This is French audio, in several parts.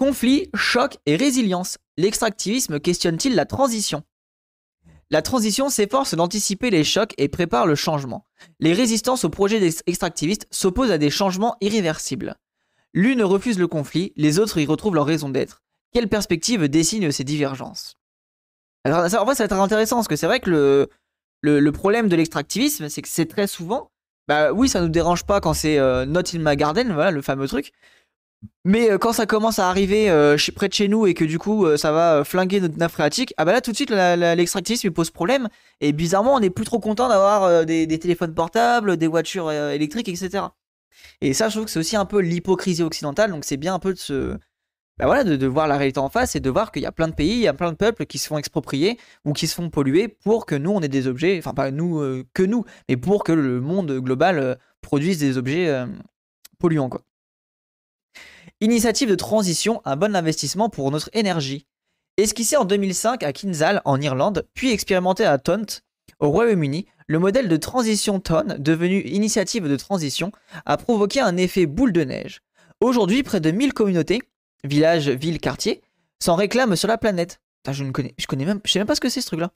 Conflit, choc et résilience. L'extractivisme questionne-t-il la transition? La transition s'efforce d'anticiper les chocs et prépare le changement. Les résistances au projet des extractivistes s'opposent à des changements irréversibles. L'une refuse le conflit, les autres y retrouvent leur raison d'être. Quelle perspective dessine ces divergences? Alors, ça, En vrai, ça va être intéressant parce que c'est vrai que le, le, problème de l'extractivisme, c'est que c'est très souvent, bah oui, ça nous dérange pas quand c'est euh, Not in my garden, voilà le fameux truc. Mais euh, quand ça commence à arriver euh, près de chez nous et que du coup ça va flinguer notre nappe phréatique, ah bah là tout de suite l'extractivisme pose problème. Et bizarrement, on n'est plus trop content d'avoir des, téléphones portables, des voitures électriques, etc. Et ça, je trouve que c'est aussi un peu l'hypocrisie occidentale. Donc c'est bien un peu de se, bah voilà, de, voir la réalité en face et de voir qu'il y a plein de pays, il y a plein de peuples qui se font exproprier ou qui se font polluer pour que nous, on ait des objets, enfin pas nous, euh, que nous, mais pour que le monde global euh, produise des objets euh, polluants. Quoi. Initiative de transition, un bon investissement pour notre énergie. Esquissé en 2005 à Kinsale, en Irlande, puis expérimenté à Taunt, au Royaume-Uni, le modèle de transition TON, devenu initiative de transition, a provoqué un effet boule de neige. Aujourd'hui, près de 1000 communautés, villages, villes, quartiers, s'en réclament sur la planète. je ne connais, même, je sais même pas ce que c'est ce truc-là.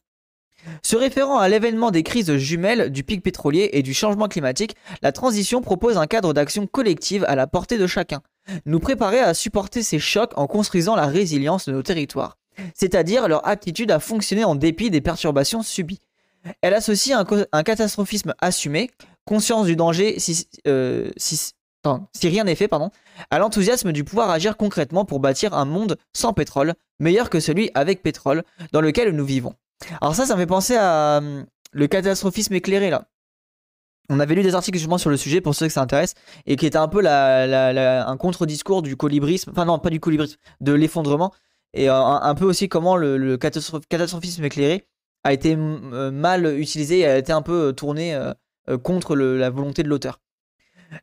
Se référant à l'événement des crises jumelles, du pic pétrolier et du changement climatique, la transition propose un cadre d'action collective à la portée de chacun. Nous préparer à supporter ces chocs en construisant la résilience de nos territoires, c'est-à-dire leur aptitude à fonctionner en dépit des perturbations subies. Elle associe un, catastrophisme assumé, conscience du danger si, euh, si rien n'est fait, pardon, à l'enthousiasme du pouvoir agir concrètement pour bâtir un monde sans pétrole, meilleur que celui avec pétrole, dans lequel nous vivons. Alors ça, ça me fait penser à hum, le catastrophisme éclairé, là. On avait lu des articles justement sur le sujet pour ceux que ça intéresse et qui était un peu un contre-discours du colibrisme, enfin non pas du colibrisme, de l'effondrement et un, peu aussi comment le, catastrophisme éclairé a été euh, mal utilisé et a été un peu euh, tourné euh, contre la volonté de l'auteur.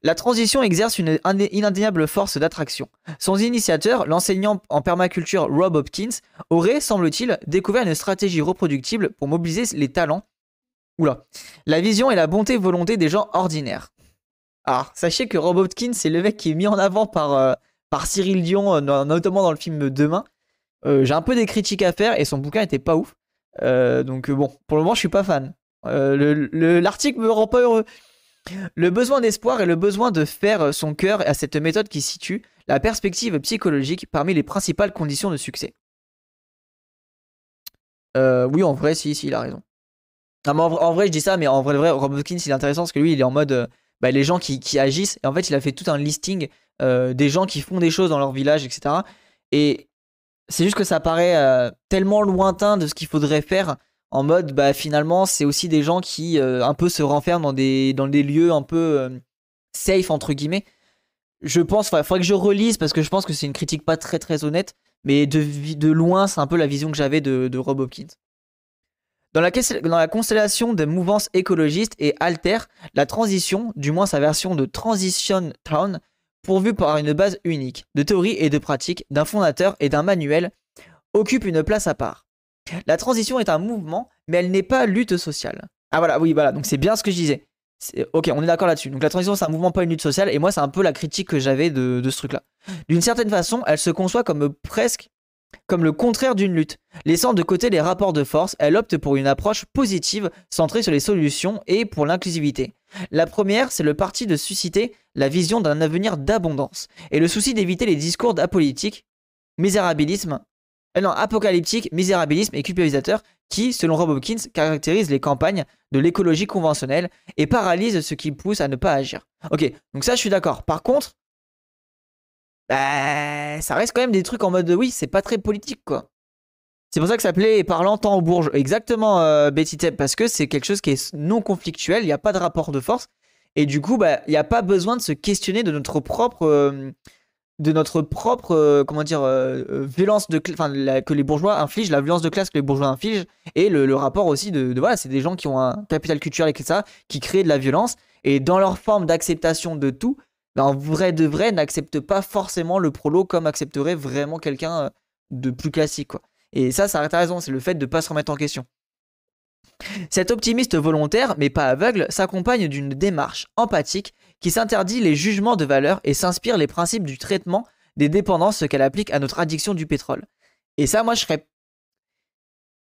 La transition exerce une inindéniable force d'attraction. Son initiateur, l'enseignant en permaculture Rob Hopkins, aurait, semble-t-il, découvert une stratégie reproductible pour mobiliser les talents. Oula. La vision et la bonté volonté des gens ordinaires. Alors, sachez que Rob Hopkins, c'est le mec qui est mis en avant par, euh, Cyril Dion, euh, notamment dans le film Demain. Euh, j'ai un peu des critiques à faire et son bouquin était pas ouf. donc bon, pour le moment, je suis pas fan. L'article me rend pas heureux. Le besoin d'espoir et le besoin de faire son cœur à cette méthode qui situe la perspective psychologique parmi les principales conditions de succès. Oui, en vrai, si, si, il a raison. En, vrai, je dis ça, mais en vrai, Rob Hopkins, il est intéressant parce que lui, il est en mode euh, bah, les gens qui, agissent. Et en fait, il a fait tout un listing euh, des gens qui font des choses dans leur village, etc. Et c'est juste que ça paraît tellement lointain de ce qu'il faudrait faire en mode bah finalement c'est aussi des gens qui euh, un peu se renferment dans des lieux un peu euh, safe entre guillemets je pense il faudrait que je relise parce que je pense que c'est une critique pas très très honnête mais de, de loin c'est un peu la vision que j'avais de, de, Rob Hopkins dans la, constellation des mouvances écologistes et alter la transition du moins sa version de Transition Town pourvue par une base unique de théorie et de pratique d'un fondateur et d'un manuel occupe une place à part la transition est un mouvement, mais elle n'est pas lutte sociale. Ah voilà, oui, voilà, donc c'est bien ce que je disais. Ok, on est d'accord là-dessus. Donc la transition, c'est un mouvement, pas une lutte sociale. Et moi, c'est un peu la critique que j'avais de, ce truc-là. D'une certaine façon, elle se conçoit comme presque comme le contraire d'une lutte. Laissant de côté les rapports de force, elle opte pour une approche positive, centrée sur les solutions et pour l'inclusivité. La première, c'est le parti de susciter la vision d'un avenir d'abondance et le souci d'éviter les discours d'apolitique, misérabilisme, euh, non, apocalyptique, misérabilisme et culpabilisateur qui, selon Rob Hopkins, caractérise les campagnes de l'écologie conventionnelle et paralyse ce qui pousse à ne pas agir. Ok, donc ça je suis d'accord. Par contre, bah, ça reste quand même des trucs en mode de, oui, c'est pas très politique quoi. C'est pour ça que ça plaît parlant tant aux bourges. Exactement, euh, Betty Tep, parce que c'est quelque chose qui est non conflictuel, il n'y a pas de rapport de force. Et du coup, bah, il n'y a pas besoin de se questionner de notre propre. Euh, de notre propre euh, comment dire euh, violence de que les bourgeois infligent la violence de classe que les bourgeois infligent et le, rapport aussi de, voilà c'est des gens qui ont un capital culturel et ça qui créent de la violence et dans leur forme d'acceptation de tout en vrai de vrai n'acceptent pas forcément le prolo comme accepterait vraiment quelqu'un de plus classique quoi et ça ça a raison c'est le fait de pas se remettre en question cet optimiste volontaire, mais pas aveugle, s'accompagne d'une démarche empathique qui s'interdit les jugements de valeur et s'inspire les principes du traitement des dépendances qu'elle applique à notre addiction du pétrole. Et ça, moi, je serais.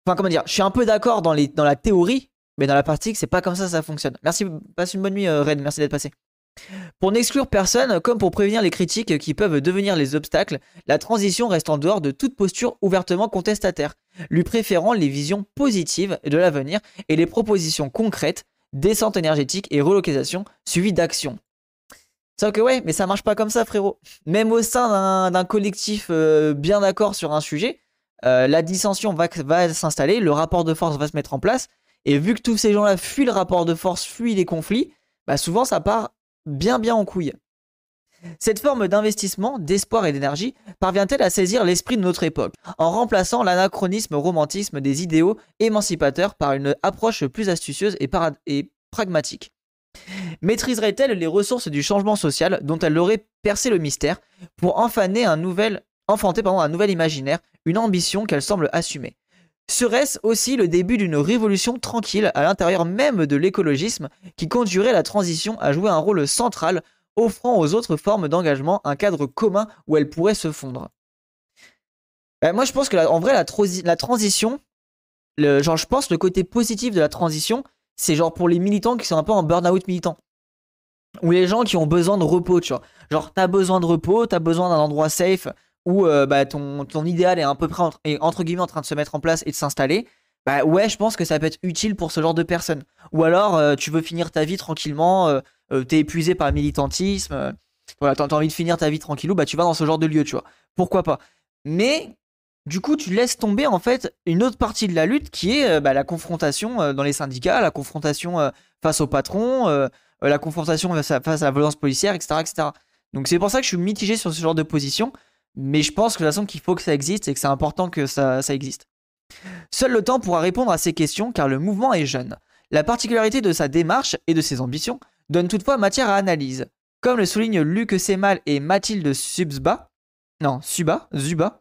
Enfin, comment dire Je suis un peu d'accord dans, dans la théorie, mais dans la pratique, c'est pas comme ça que ça fonctionne. Merci, passe une bonne nuit, euh, Red, merci d'être passé. Pour n'exclure personne, comme pour prévenir les critiques qui peuvent devenir les obstacles, la transition reste en dehors de toute posture ouvertement contestataire, lui préférant les visions positives de l'avenir et les propositions concrètes, descente énergétique et relocalisation suivies d'actions. Sauf que ouais, mais ça marche pas comme ça, frérot. Même au sein d'un collectif euh, bien d'accord sur un sujet, euh, la dissension va, s'installer, le rapport de force va se mettre en place, et vu que tous ces gens-là fuient le rapport de force, fuient les conflits, bah souvent ça part bien bien en couille. Cette forme d'investissement, d'espoir et d'énergie parvient-elle à saisir l'esprit de notre époque, en remplaçant l'anachronisme romantisme des idéaux émancipateurs par une approche plus astucieuse et, pragmatique? Maîtriserait-elle les ressources du changement social dont elle aurait percé le mystère pour enfanter un nouvel, enfanter un nouvel imaginaire, une ambition qu'elle semble assumer? Serait-ce aussi le début d'une révolution tranquille à l'intérieur même de l'écologisme qui conduirait la transition à jouer un rôle central, offrant aux autres formes d'engagement un cadre commun où elle pourrait se fondre? Ben, Moi, je pense que en vrai, la, transition, le, genre, je pense le côté positif de la transition, c'est genre pour les militants qui sont un peu en burn-out militant. Ou les gens qui ont besoin de repos, tu vois. Genre, t'as besoin de repos, t'as besoin d'un endroit safe, où euh, bah, ton, ton, idéal est un peu près entre, entre guillemets en train de se mettre en place et de s'installer, bah ouais, je pense que ça peut être utile pour ce genre de personnes. Ou alors, euh, tu veux finir ta vie tranquillement, euh, t'es épuisé par le militantisme, voilà, t'as envie de finir ta vie tranquillou, bah tu vas dans ce genre de lieu, tu vois. Pourquoi pas Mais du coup, tu laisses tomber en fait une autre partie de la lutte qui est bah, la confrontation dans les syndicats, la confrontation face au patron, la confrontation face à, face à, la violence policière, etc., etc. Donc c'est pour ça que je suis mitigé sur ce genre de position. Mais je pense que de toute façon qu'il faut que ça existe et que c'est important que ça, existe. Seul le temps pourra répondre à ces questions car le mouvement est jeune. La particularité de sa démarche et de ses ambitions donne toutefois matière à analyse. Comme le soulignent Luc Semal et Mathilde Subsba, non, Suba, Zuba,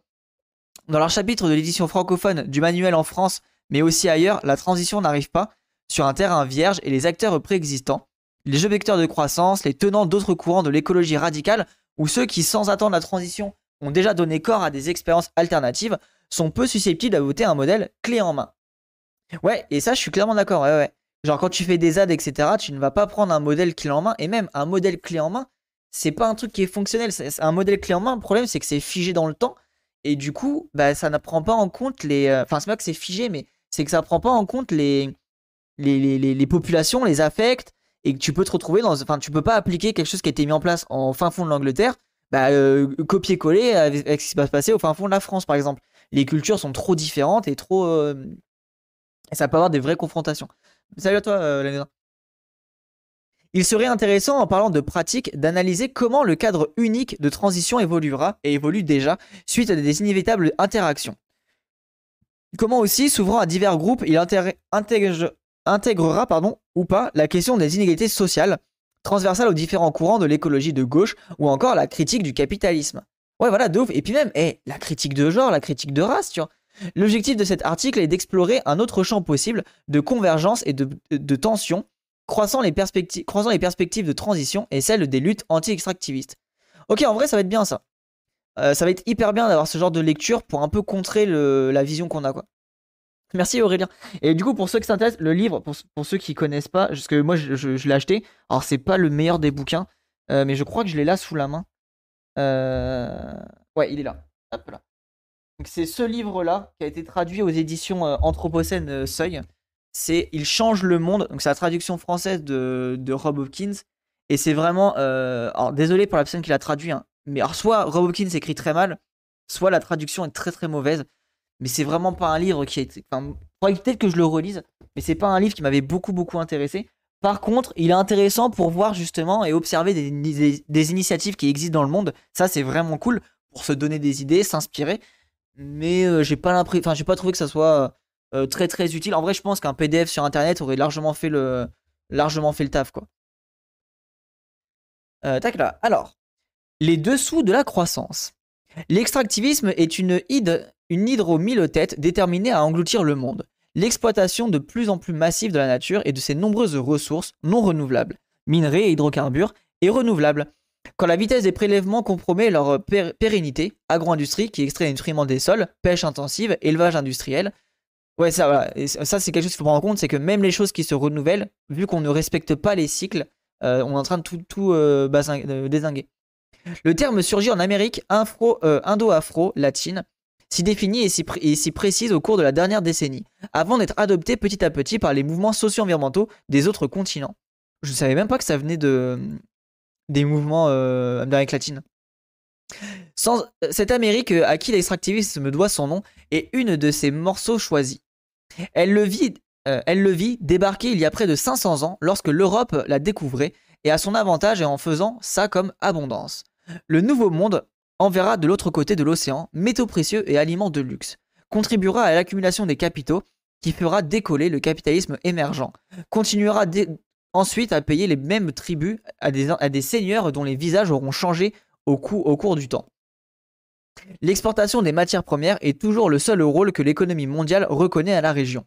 dans leur chapitre de l'édition francophone du manuel en France, mais aussi ailleurs, la transition n'arrive pas sur un terrain vierge et les acteurs préexistants, les jeux vecteurs de croissance, les tenants d'autres courants de l'écologie radicale, ou ceux qui, sans attendre la transition, ont déjà donné corps à des expériences alternatives sont peu susceptibles d'adopter un modèle clé en main. Ouais, et ça, je suis clairement d'accord. Ouais, ouais. Genre, quand tu fais des ads, etc., tu ne vas pas prendre un modèle clé en main. Et même un modèle clé en main, c'est pas un truc qui est fonctionnel. C'est un modèle clé en main. Le problème, c'est que c'est figé dans le temps. Et du coup, bah, ça ne prend pas en compte les. Euh, enfin, c'est pas que c'est figé, mais c'est que ça ne prend pas en compte les... Les, les, les, populations, les affects. Et que tu peux te retrouver dans. Enfin, tu peux pas appliquer quelque chose qui a été mis en place en fin fond de l'Angleterre bah, euh, copier-coller avec, ce qui va se passer au fin fond de la France, par exemple. Les cultures sont trop différentes et trop. Euh, ça peut avoir des vraies confrontations. Salut à toi, euh, Il serait intéressant, en parlant de pratique, d'analyser comment le cadre unique de transition évoluera et évolue déjà suite à des inévitables interactions. Comment aussi, s'ouvrant à divers groupes, il intégrera pardon, ou pas la question des inégalités sociales, transversale aux différents courants de l'écologie de gauche ou encore la critique du capitalisme. Ouais, voilà, de ouf. Et puis même, eh, la critique de genre, la critique de race, tu vois. L'objectif de cet article est d'explorer un autre champ possible de convergence et de, de tension, croisant les, les perspectives de transition et celles des luttes anti-extractivistes. Ok, en vrai, ça va être bien ça. Euh, ça va être hyper bien d'avoir ce genre de lecture pour un peu contrer la vision qu'on a, quoi. Merci Aurélien. Et du coup, pour ceux qui s'intéressent, le livre, pour, ceux qui connaissent pas, parce que moi je, l'ai acheté, alors c'est pas le meilleur des bouquins, euh, mais je crois que je l'ai là sous la main. Euh, ouais, il est là. C'est ce livre-là qui a été traduit aux éditions euh, Anthropocène Seuil. C'est Il change le monde. Donc c'est la traduction française de, Rob Hopkins. Et c'est vraiment. alors désolé pour la personne qui l'a traduit, hein, mais alors soit Rob Hopkins écrit très mal, soit la traduction est très très mauvaise mais c'est vraiment pas un livre qui a été. Enfin, peut-être que je le relise, mais c'est pas un livre qui m'avait beaucoup beaucoup intéressé. Par contre, il est intéressant pour voir justement et observer des, initiatives qui existent dans le monde. Ça, c'est vraiment cool pour se donner des idées, s'inspirer. Mais euh, j'ai pas l'impression, enfin, j'ai pas trouvé que ça soit euh, très très utile. En vrai, je pense qu'un PDF sur Internet aurait largement fait le, largement fait le taf, quoi. Euh, tac là. Alors, les dessous de la croissance. L'extractivisme est une ide une têtes déterminée à engloutir le monde. L'exploitation de plus en plus massive de la nature et de ses nombreuses ressources non renouvelables, minerais et hydrocarbures, est renouvelable. Quand la vitesse des prélèvements compromet leur pérennité, agro-industrie qui extrait les nutriments des sols, pêche intensive, élevage industriel. Ouais, ça. Et c'est quelque chose qu'il faut prendre en compte, c'est que même les choses qui se renouvellent, vu qu'on ne respecte pas les cycles, euh, on est en train de tout, tout euh, désinguer. Le terme surgit en Amérique euh, indo-afro latine, s'y définit et s'y précise au cours de la dernière décennie, avant d'être adopté petit à petit par les mouvements socio-environnementaux des autres continents. Je ne savais même pas que ça venait de, des mouvements d'Amérique latine. Cette Amérique à qui l'extractivisme doit son nom est une de ses morceaux choisis. Elle le vit euh, elle le vit débarquer il y a près de 500 ans lorsque l'Europe la découvrait et à son avantage et en faisant ça comme abondance. Le nouveau monde enverra de l'autre côté de l'océan métaux précieux et aliments de luxe, contribuera à l'accumulation des capitaux qui fera décoller le capitalisme émergent, continuera ensuite à payer les mêmes tribus à des, seigneurs dont les visages auront changé au cours du temps. L'exportation des matières premières est toujours le seul rôle que l'économie mondiale reconnaît à la région.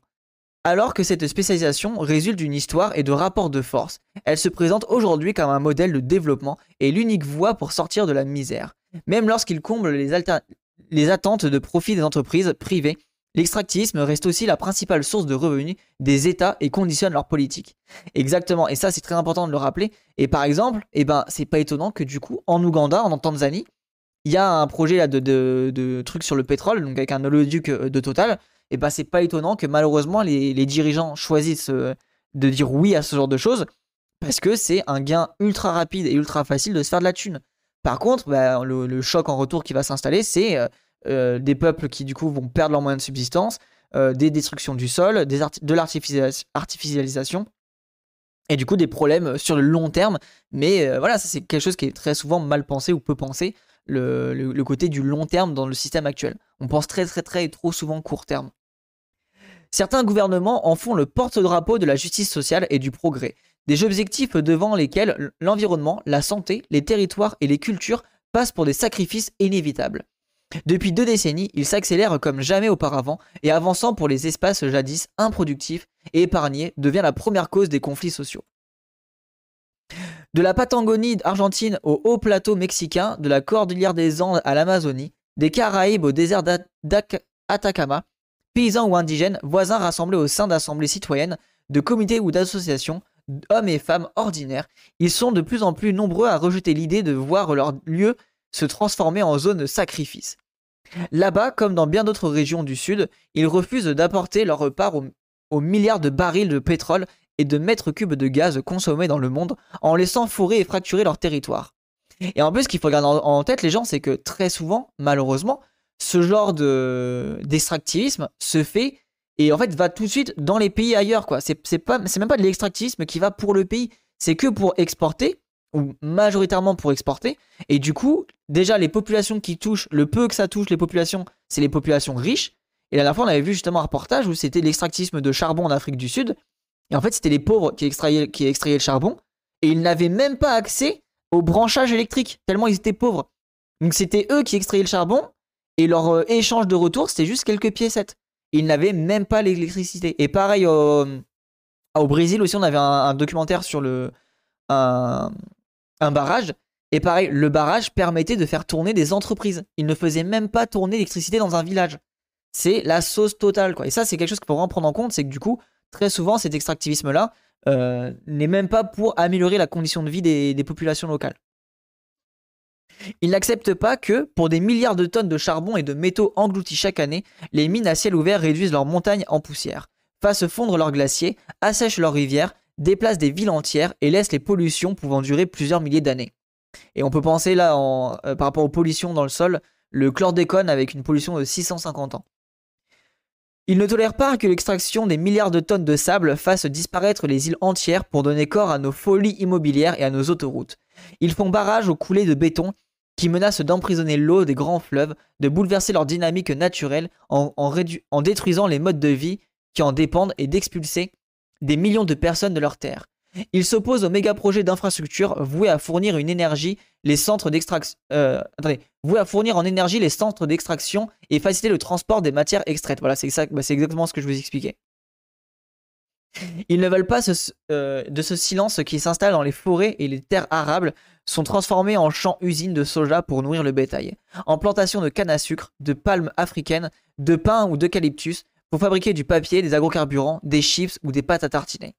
Alors que cette spécialisation résulte d'une histoire et de rapports de force, elle se présente aujourd'hui comme un modèle de développement et l'unique voie pour sortir de la misère. Même lorsqu'il comble les, attentes de profit des entreprises privées, l'extractivisme reste aussi la principale source de revenus des États et conditionne leur politique. Exactement, et ça c'est très important de le rappeler. Et par exemple, eh ben, c'est pas étonnant que du coup, en Ouganda, en Tanzanie, il y a un projet là, de, de, trucs sur le pétrole, donc avec un oléoduc euh, de Total, et bah c'est pas étonnant que malheureusement les, dirigeants choisissent euh, de dire oui à ce genre de choses parce que c'est un gain ultra rapide et ultra facile de se faire de la thune. Par contre, bah, le, choc en retour qui va s'installer, c'est euh, euh, des peuples qui du coup vont perdre leurs moyens de subsistance, des destructions du sol, de l'artificialisation et du coup des problèmes sur le long terme. Mais voilà, ça c'est quelque chose qui est très souvent mal pensé ou peu pensé, le, le, côté du long terme dans le système actuel. On pense très très très trop souvent court terme. Certains gouvernements en font le porte-drapeau de la justice sociale et du progrès, des objectifs devant lesquels l'environnement, la santé, les territoires et les cultures passent pour des sacrifices inévitables. Depuis deux décennies, ils s'accélèrent comme jamais auparavant et avançant pour les espaces jadis improductifs et épargnés devient la première cause des conflits sociaux. De la Patagonie argentine au haut plateau mexicain, de la cordillère des Andes à l'Amazonie, des Caraïbes au désert d'Atacama, paysans ou indigènes, voisins rassemblés au sein d'assemblées citoyennes, de comités ou d'associations, hommes et femmes ordinaires, ils sont de plus en plus nombreux à rejeter l'idée de voir leur lieu se transformer en zone de sacrifice. Là-bas, comme dans bien d'autres régions du Sud, ils refusent d'apporter leur part aux, milliards de barils de pétrole et de mètres cubes de gaz consommés dans le monde en laissant fourrer et fracturer leur territoire. Et en plus, ce qu'il faut garder en tête, les gens, c'est que très souvent, malheureusement, ce genre de d'extractivisme se fait et en fait va tout de suite dans les pays ailleurs quoi. C'est même pas de l'extractivisme qui va pour le pays, c'est que pour exporter ou majoritairement pour exporter et du coup, déjà les populations qui touchent le peu que ça touche les populations, c'est les populations riches et la dernière fois on avait vu justement un reportage où c'était l'extractivisme de charbon en Afrique du Sud et en fait, c'était les pauvres qui extrayaient qui extrayaient le charbon et ils n'avaient même pas accès au branchage électrique tellement ils étaient pauvres. Donc c'était eux qui extrayaient le charbon et leur euh, échange de retour, c'était juste quelques piécettes. Ils n'avaient même pas l'électricité. Et pareil, au, Brésil aussi, on avait un, documentaire sur le, un, barrage. Et pareil, le barrage permettait de faire tourner des entreprises. Il ne faisait même pas tourner l'électricité dans un village. C'est la sauce totale, quoi. Et ça, c'est quelque chose qu'il faut vraiment prendre en compte, c'est que du coup, très souvent, cet extractivisme-là euh, n'est même pas pour améliorer la condition de vie des populations locales. Il n'accepte pas que, pour des milliards de tonnes de charbon et de métaux engloutis chaque année, les mines à ciel ouvert réduisent leurs montagnes en poussière, fassent fondre leurs glaciers, assèchent leurs rivières, déplacent des villes entières et laissent les pollutions pouvant durer plusieurs milliers d'années. Et on peut penser là, euh, par rapport aux pollutions dans le sol, le chlordécone avec une pollution de 650 ans. Il ne tolère pas que l'extraction des milliards de tonnes de sable fasse disparaître les îles entières pour donner corps à nos folies immobilières et à nos autoroutes. Ils font barrage aux coulées de béton qui menacent d'emprisonner l'eau des grands fleuves, de bouleverser leur dynamique naturelle en, détruisant les modes de vie qui en dépendent et d'expulser des millions de personnes de leur terre. Ils s'opposent aux méga-projets d'infrastructure voués à fournir une énergie, les centres d'extraction, euh, à fournir en énergie les centres d'extraction et faciliter le transport des matières extraites. Voilà, c'est bah, exactement ce que je vous expliquais. Ils ne veulent pas euh, de ce silence qui s'installe dans les forêts et les terres arables sont transformés en champs-usines de soja pour nourrir le bétail, en plantations de canne à sucre, de palmes africaines, de pin ou d'eucalyptus pour fabriquer du papier, des agrocarburants, des chips ou des pâtes à tartiner.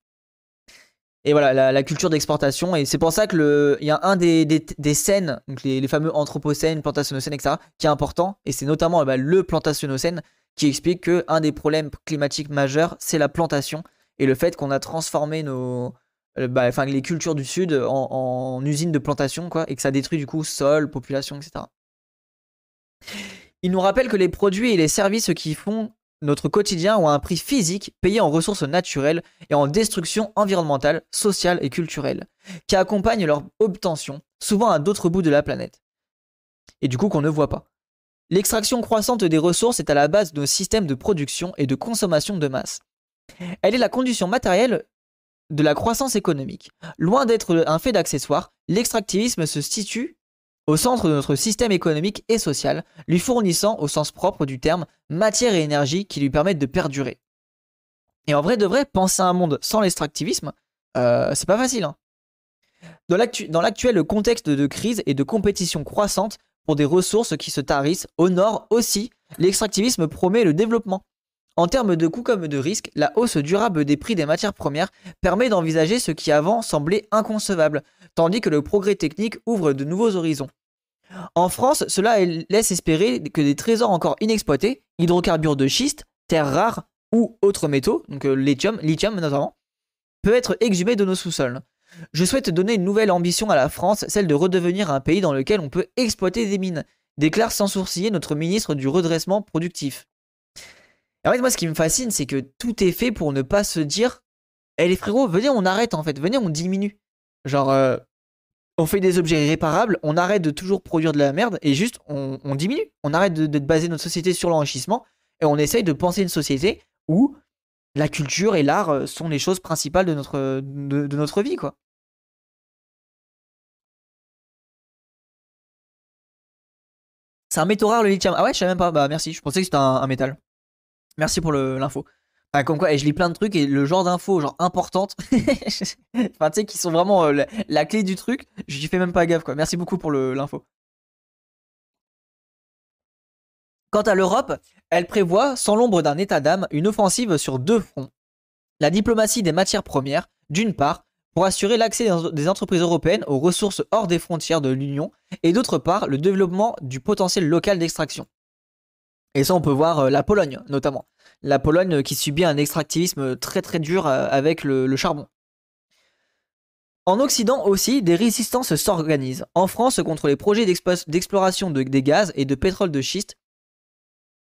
Et voilà, la, culture d'exportation. Et c'est pour ça qu'il y a un des, scènes, les, fameux anthropocènes, plantationnocènes, etc., qui est important. Et c'est notamment bah, le plantationnocène qui explique qu'un des problèmes climatiques majeurs, c'est la plantation et le fait qu'on a transformé nos, bah, enfin, les cultures du Sud en, en usines de plantation, quoi, et que ça détruit du coup sol, population, etc. Il nous rappelle que les produits et les services qui font notre quotidien ont un prix physique payé en ressources naturelles et en destruction environnementale, sociale et culturelle, qui accompagnent leur obtention, souvent à d'autres bouts de la planète. Et du coup qu'on ne voit pas. L'extraction croissante des ressources est à la base de nos systèmes de production et de consommation de masse. Elle est la condition matérielle de la croissance économique. Loin d'être un fait d'accessoire, l'extractivisme se situe au centre de notre système économique et social, lui fournissant, au sens propre du terme, matière et énergie qui lui permettent de perdurer. Et en vrai de vrai, penser à un monde sans l'extractivisme, euh, c'est pas facile. Hein. Dans l'actuel contexte de crise et de compétition croissante pour des ressources qui se tarissent, au nord aussi, l'extractivisme promet le développement. En termes de coûts comme de risques, la hausse durable des prix des matières premières permet d'envisager ce qui avant semblait inconcevable, tandis que le progrès technique ouvre de nouveaux horizons. En France, cela laisse espérer que des trésors encore inexploités, hydrocarbures de schiste, terres rares ou autres métaux, donc euh, lithium, lithium notamment, peuvent être exhumés de nos sous-sols. Je souhaite donner une nouvelle ambition à la France, celle de redevenir un pays dans lequel on peut exploiter des mines, déclare sans sourciller notre ministre du redressement productif. En fait, moi, ce qui me fascine, c'est que tout est fait pour ne pas se dire Eh les frérots, venez, on arrête en fait, venez, on diminue. Genre, euh, on fait des objets irréparables, on arrête de toujours produire de la merde et juste on, diminue. On arrête de, baser notre société sur l'enrichissement et on essaye de penser une société où la culture et l'art euh, sont les choses principales de notre, de, notre vie, quoi. C'est un métaux rare le lithium. Ah ouais, je savais même pas. Bah merci, je pensais que c'était un métal. Merci pour l'info. comme quoi, et je lis plein de trucs et le genre d'infos, genre importantes, enfin, tu sais, qui sont vraiment euh, la, clé du truc, j'y fais même pas gaffe, quoi. Merci beaucoup pour l'info. Quant à l'Europe, elle prévoit, sans l'ombre d'un état d'âme, une offensive sur deux fronts. La diplomatie des matières premières, d'une part, pour assurer l'accès des entreprises européennes aux ressources hors des frontières de l'Union, et d'autre part, le développement du potentiel local d'extraction. Et ça, on peut voir euh, la Pologne, notamment. La Pologne qui subit un extractivisme très très dur euh, avec le, charbon. En Occident aussi, des résistances s'organisent. En France, contre les projets d'exploration de, des gaz et de pétrole de schiste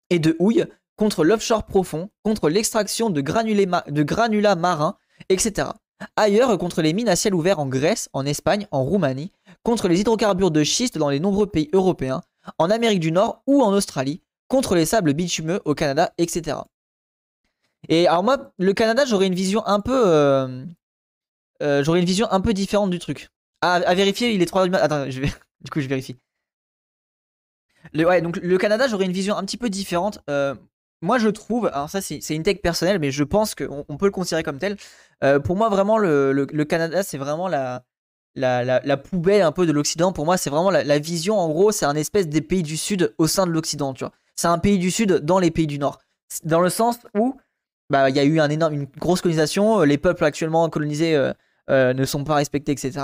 et de houille, contre l'offshore profond, contre l'extraction de, de granulats marins, etc. Ailleurs, contre les mines à ciel ouvert en Grèce, en Espagne, en Roumanie, contre les hydrocarbures de schiste dans les nombreux pays européens, en Amérique du Nord ou en Australie, contre les sables bitumeux au Canada, etc. Et alors moi, le Canada, j'aurais une vision un peu, euh, euh, j'aurais une vision un peu différente du truc. À, vérifier, il est 3 du matin. Attends, du coup, je vérifie. Ouais, donc le Canada, j'aurais une vision un petit peu différente. Euh, moi, je trouve, alors ça, c'est une tech personnelle, mais je pense qu'on on peut le considérer comme tel. pour moi, vraiment, le, le, Canada, c'est vraiment la, la, la, poubelle un peu de l'Occident. Pour moi, c'est vraiment la, la, vision. En gros, c'est un espèce des pays du Sud au sein de l'Occident, tu vois c'est un pays du Sud dans les pays du Nord. Dans le sens où bah, il y a eu une grosse colonisation, euh, les peuples actuellement colonisés euh, euh, ne sont pas respectés, etc.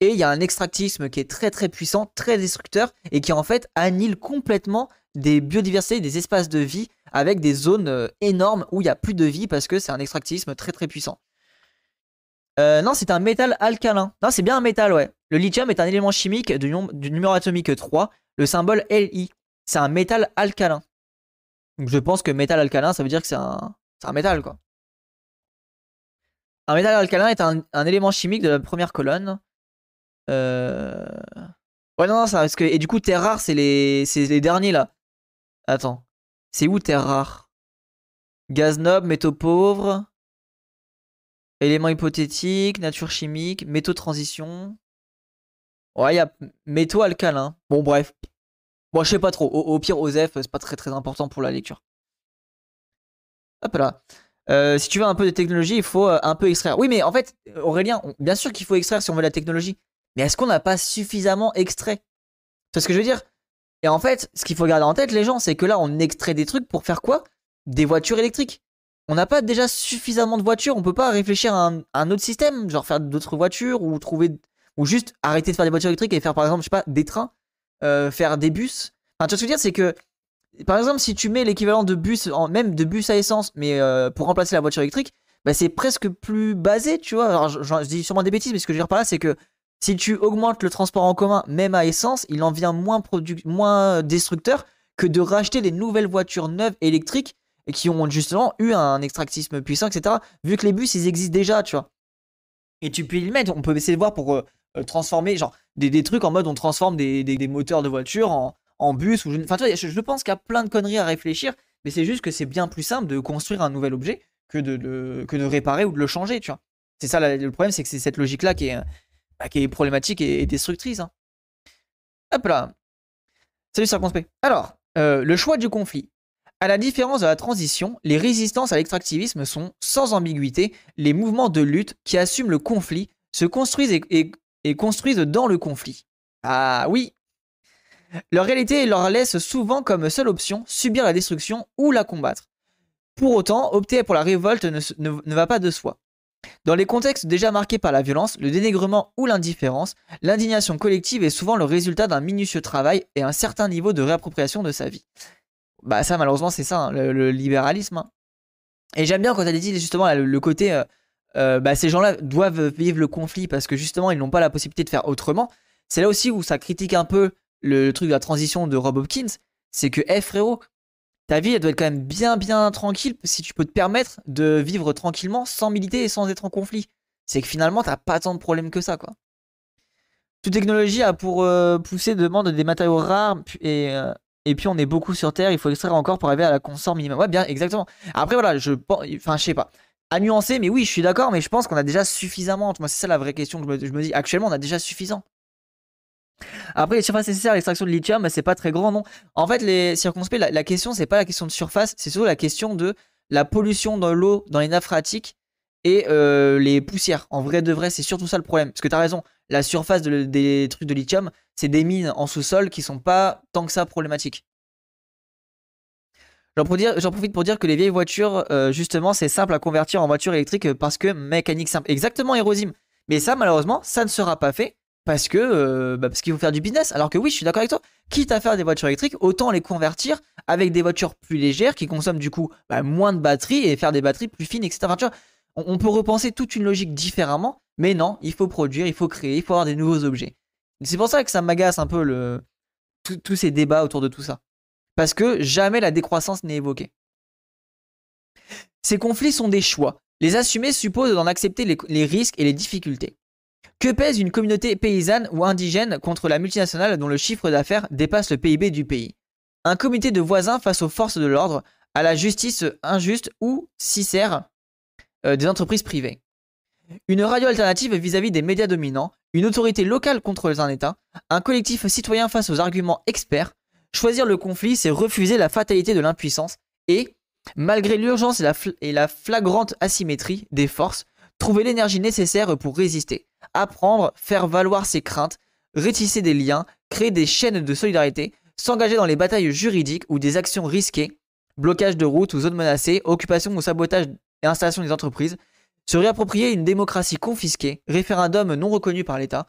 Et il y a un extractivisme qui est très très puissant, très destructeur, et qui en fait annule complètement des biodiversités, des espaces de vie, avec des zones énormes où il n'y a plus de vie parce que c'est un extractivisme très très puissant. non, c'est un métal alcalin. Non, c'est bien un métal, ouais. Le lithium est un élément chimique du numéro atomique 3, le symbole Li c'est un métal alcalin. Je pense que métal alcalin, ça veut dire que c'est un, un métal, quoi. Un métal alcalin est un, élément chimique de la première colonne. Euh... Ouais, non, non, ça, parce que. Et du coup, terre rare, c'est les, les derniers là. Attends. C'est où terre rare? Gaz noble, métaux pauvres. Éléments hypothétiques, nature chimique, métaux transition. Ouais, il y a métaux alcalins. Bon, bref. Bon, je sais pas trop. Au, pire, OSEF, c'est pas très très important pour la lecture. Hop là. Euh, si tu veux un peu de technologie, il faut euh, un peu extraire. Oui, mais en fait, Aurélien, bien sûr qu'il faut extraire si on veut la technologie. Mais est-ce qu'on n'a pas suffisamment extrait? C'est ce que je veux dire? Et en fait, ce qu'il faut garder en tête, les gens, c'est que là, on extrait des trucs pour faire quoi? Des voitures électriques. On n'a pas déjà suffisamment de voitures, on peut pas réfléchir à un, autre système, genre faire d'autres voitures ou trouver ou juste arrêter de faire des voitures électriques et faire par exemple, je sais pas, des trains, euh, faire des bus. Enfin, tu vois ce que je veux dire, c'est que par exemple, si tu mets l'équivalent de bus, même de bus à essence, mais euh, pour remplacer la voiture électrique, bah, c'est presque plus basé, tu vois. Alors, je, dis sûrement des bêtises, mais ce que je veux dire par là, c'est que si tu augmentes le transport en commun, même à essence, il en vient moins, moins destructeur que de racheter des nouvelles voitures neuves électriques et qui ont justement eu un extractisme puissant, etc. Vu que les bus, ils existent déjà, tu vois. Et tu peux y mettre, on peut essayer de voir pour euh, transformer, genre, des, trucs en mode on transforme des, moteurs de voiture en, bus. Ou enfin, tu vois, je, pense qu'il y a plein de conneries à réfléchir, mais c'est juste que c'est bien plus simple de construire un nouvel objet que de, que de réparer ou de le changer, tu vois. C'est ça le problème, c'est que c'est cette logique-là qui est, bah, qui est problématique et, destructrice. Hein. Hop là. Salut circonspect. Alors, euh, le choix du conflit. À la différence de la transition, les résistances à l'extractivisme sont, sans ambiguïté, les mouvements de lutte qui assument le conflit, se construisent et construisent dans le conflit. Ah oui Leur réalité leur laisse souvent comme seule option subir la destruction ou la combattre. Pour autant, opter pour la révolte ne, va pas de soi. Dans les contextes déjà marqués par la violence, le dénigrement ou l'indifférence, l'indignation collective est souvent le résultat d'un minutieux travail et un certain niveau de réappropriation de sa vie. Bah ça malheureusement c'est ça, hein, le, libéralisme. Hein. Et j'aime bien quand elle dit justement le, côté, euh, euh, bah, ces gens-là doivent vivre le conflit parce que justement ils n'ont pas la possibilité de faire autrement. C'est là aussi où ça critique un peu le, truc de la transition de Rob Hopkins, c'est que, eh frérot, ta vie, elle doit être quand même bien, bien tranquille si tu peux te permettre de vivre tranquillement sans militer et sans être en conflit. C'est que finalement, t'as pas tant de problèmes que ça, quoi. Toute technologie a pour euh, pousser demande des matériaux rares et, euh, et puis on est beaucoup sur Terre, il faut extraire encore pour arriver à la consort minimum. Ouais, bien, exactement. Après, voilà, je enfin, je sais pas. À nuancer, mais oui, je suis d'accord, mais je pense qu'on a déjà suffisamment. Moi, c'est ça la vraie question que je me dis. Actuellement, on a déjà suffisant. Après, les surfaces nécessaires à l'extraction de lithium, bah, c'est pas très grand, non. En fait, les circonspects, la, question, c'est pas la question de surface, c'est surtout la question de la pollution dans l'eau, dans les nappes phréatiques et euh, les poussières. En vrai de vrai, c'est surtout ça le problème. Parce que t'as raison, la surface des trucs de lithium, c'est des mines en sous-sol qui sont pas tant que ça problématiques. J'en profite pour dire que les vieilles voitures, euh, justement, c'est simple à convertir en voiture électrique parce que mécanique simple. Exactement, Hérosime. Mais ça, malheureusement, ça ne sera pas fait parce que euh, bah, qu'il faut faire du business. Alors que oui, je suis d'accord avec toi. Quitte à faire des voitures électriques, autant les convertir avec des voitures plus légères qui consomment du coup bah, moins de batterie et faire des batteries plus fines, etc. on, peut repenser toute une logique différemment, mais non, il faut produire, il faut créer, il faut avoir des nouveaux objets. C'est pour ça que ça m'agace un peu tous ces débats autour de tout ça, parce que jamais la décroissance n'est évoquée. Ces conflits sont des choix. Les assumer suppose d'en accepter les risques et les difficultés. Que pèse une communauté paysanne ou indigène contre la multinationale dont le chiffre d'affaires dépasse le PIB du pays? Un comité de voisins face aux forces de l'ordre, à la justice injuste ou, si euh, des entreprises privées. Une radio alternative vis-à-vis des médias dominants, une autorité locale contre un État, un collectif citoyen face aux arguments experts. Choisir le conflit, c'est refuser la fatalité de l'impuissance et, malgré l'urgence et la flagrante asymétrie des forces, trouver l'énergie nécessaire pour résister apprendre, faire valoir ses craintes, rétisser des liens, créer des chaînes de solidarité, s'engager dans les batailles juridiques ou des actions risquées, blocage de routes ou zones menacées, occupation ou sabotage et installation des entreprises, se réapproprier une démocratie confisquée, référendum non reconnu par l'État,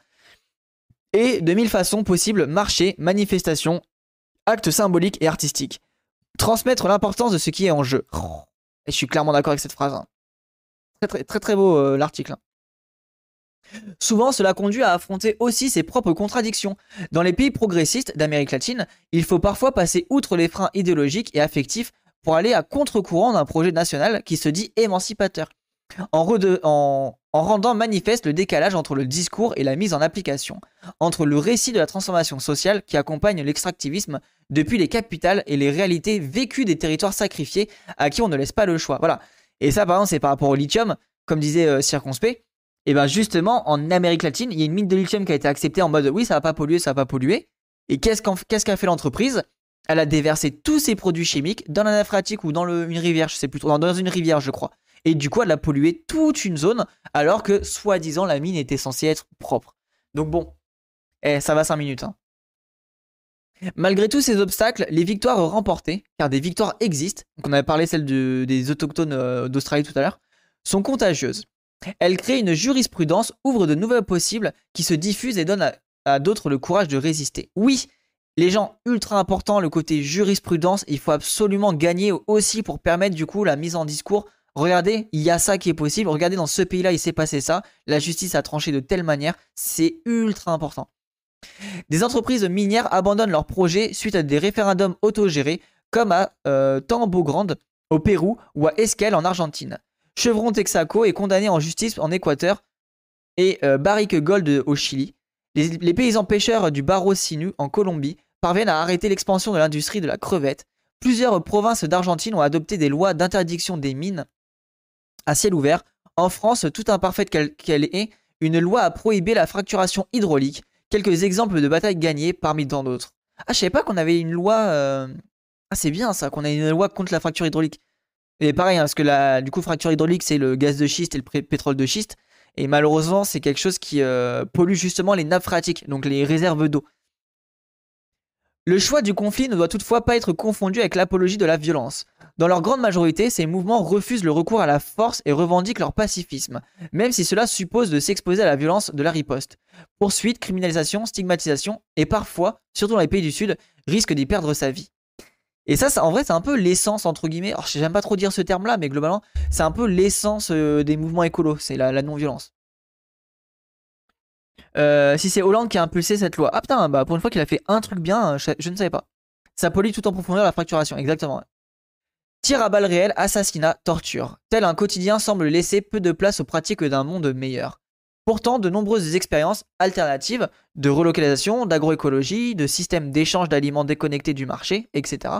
et de mille façons possibles, marché, manifestation, actes symboliques et artistiques. Transmettre l'importance de ce qui est en jeu. Et je suis clairement d'accord avec cette phrase. Hein. Très, très très beau euh, l'article. Hein. Souvent, cela conduit à affronter aussi ses propres contradictions. Dans les pays progressistes d'Amérique latine, il faut parfois passer outre les freins idéologiques et affectifs pour aller à contre-courant d'un projet national qui se dit émancipateur, en, rendant manifeste le décalage entre le discours et la mise en application, entre le récit de la transformation sociale qui accompagne l'extractivisme depuis les capitales et les réalités vécues des territoires sacrifiés à qui on ne laisse pas le choix. Voilà. Et ça, par exemple, c'est par rapport au lithium, comme disait euh, Circonspect. Et bien justement, en Amérique latine, il y a une mine de lithium qui a été acceptée en mode oui, ça va pas polluer, ça va pas polluer. Et qu'est-ce qu'a fait l'entreprise? Elle a déversé tous ses produits chimiques dans la nappe phréatique ou dans une rivière, je sais plus trop, dans une rivière, je crois. Et du coup, elle a pollué toute une zone, alors que soi-disant la mine était censée être propre. Donc bon, Eh, ça va 5 minutes. Hein. Malgré tous ces obstacles, les victoires remportées, car des victoires existent, donc on avait parlé celle des autochtones euh, d'Australie tout à l'heure, sont contagieuses. Elles créent une jurisprudence, ouvrent de nouvelles possibles qui se diffusent et donnent à, d'autres le courage de résister. Oui, les gens ultra importants, le côté jurisprudence, il faut absolument gagner aussi pour permettre du coup la mise en discours. Regardez, il y a ça qui est possible. Regardez, dans ce pays-là, il s'est passé ça. La justice a tranché de telle manière. C'est ultra important. Des entreprises minières abandonnent leurs projets suite à des référendums autogérés, comme à euh, Tambo Grande au Pérou ou à Esquel en Argentine. Chevron Texaco est condamné en justice en Équateur et euh, Barrick Gold au Chili. Les, paysans pêcheurs du Barro Sinu en Colombie parviennent à arrêter l'expansion de l'industrie de la crevette. Plusieurs provinces d'Argentine ont adopté des lois d'interdiction des mines à ciel ouvert. En France, tout imparfaite qu'elle est, une loi a prohibé la fracturation hydraulique quelques exemples de batailles gagnées parmi tant d'autres. Ah, je savais pas qu'on avait une loi. Euh, ah, c'est bien ça, qu'on a une loi contre la fracture hydraulique. Et pareil, hein, parce que la, du coup, fracture hydraulique, c'est le gaz de schiste et le pétrole de schiste. Et malheureusement, c'est quelque chose qui euh, pollue justement les nappes phréatiques, donc les réserves d'eau. Le choix du conflit ne doit toutefois pas être confondu avec l'apologie de la violence. Dans leur grande majorité, ces mouvements refusent le recours à la force et revendiquent leur pacifisme, même si cela suppose de s'exposer à la violence de la riposte. Poursuite, criminalisation, stigmatisation, et parfois, surtout dans les pays du Sud, risque d'y perdre sa vie. Et ça, en vrai, c'est un peu l'essence, entre guillemets, alors j'aime pas trop dire ce terme-là, mais globalement, c'est un peu l'essence euh, des mouvements écolos, c'est la non-violence. Euh, si c'est Hollande qui a impulsé cette loi. Ah putain, bah pour une fois qu'il a fait un truc bien, je, ne savais pas. Ça polie tout en profondeur la fracturation, exactement. Tir à balles réelles, assassinat, torture. Tel un quotidien semble laisser peu de place aux pratiques d'un monde meilleur. Pourtant, de nombreuses expériences alternatives de relocalisation, d'agroécologie, de systèmes d'échange d'aliments déconnectés du marché, etc.,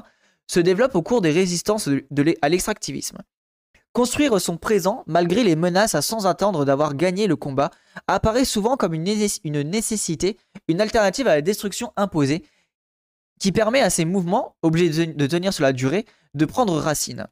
se développent au cours des résistances à l'extractivisme. Construire son présent, malgré les menaces à sans attendre d'avoir gagné le combat, apparaît souvent comme une, nécessité, une alternative à la destruction imposée, qui permet à ces mouvements, obligés de tenir sur la durée, de prendre racine.